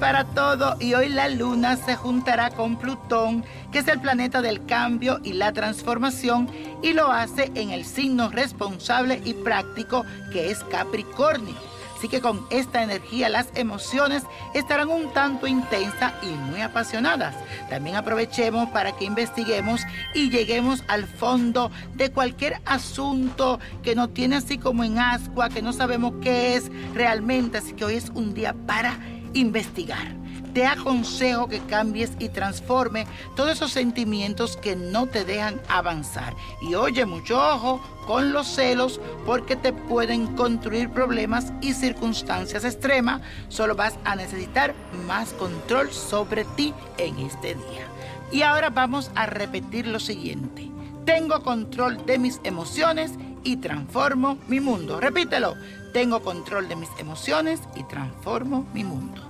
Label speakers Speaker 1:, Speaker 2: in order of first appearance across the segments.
Speaker 1: para todo y hoy la luna se juntará con Plutón, que es el planeta del cambio y la transformación, y lo hace en el signo responsable y práctico que es Capricornio. Así que con esta energía las emociones estarán un tanto intensas y muy apasionadas. También aprovechemos para que investiguemos y lleguemos al fondo de cualquier asunto que nos tiene así como en ascua, que no sabemos qué es realmente. Así que hoy es un día para investigar. Te aconsejo que cambies y transforme todos esos sentimientos que no te dejan avanzar. Y oye, mucho ojo con los celos porque te pueden construir problemas y circunstancias extremas. Solo vas a necesitar más control sobre ti en este día. Y ahora vamos a repetir lo siguiente. Tengo control de mis emociones y transformo mi mundo. Repítelo. Tengo control de mis emociones y transformo mi mundo.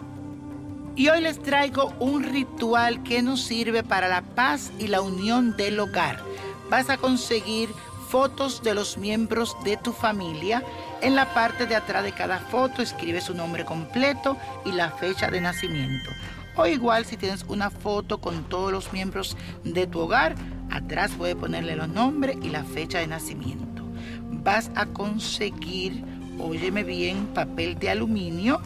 Speaker 1: Y hoy les traigo un ritual que nos sirve para la paz y la unión del hogar. Vas a conseguir fotos de los miembros de tu familia. En la parte de atrás de cada foto escribe su nombre completo y la fecha de nacimiento. O igual si tienes una foto con todos los miembros de tu hogar, atrás puedes ponerle los nombres y la fecha de nacimiento. Vas a conseguir, óyeme bien, papel de aluminio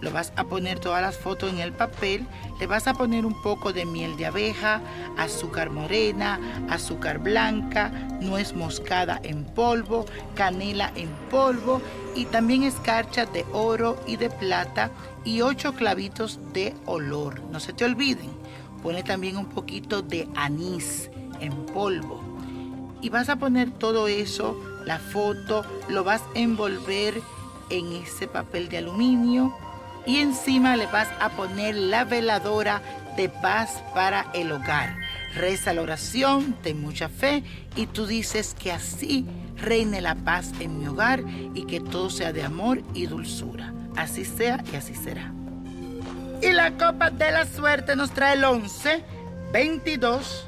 Speaker 1: lo vas a poner todas las fotos en el papel, le vas a poner un poco de miel de abeja, azúcar morena, azúcar blanca, nuez moscada en polvo, canela en polvo y también escarcha de oro y de plata y ocho clavitos de olor. No se te olviden, pone también un poquito de anís en polvo. Y vas a poner todo eso, la foto, lo vas a envolver en ese papel de aluminio y encima le vas a poner la veladora de paz para el hogar. Reza la oración, ten mucha fe y tú dices que así reine la paz en mi hogar y que todo sea de amor y dulzura. Así sea y así será. Y la copa de la suerte nos trae el 11, 22,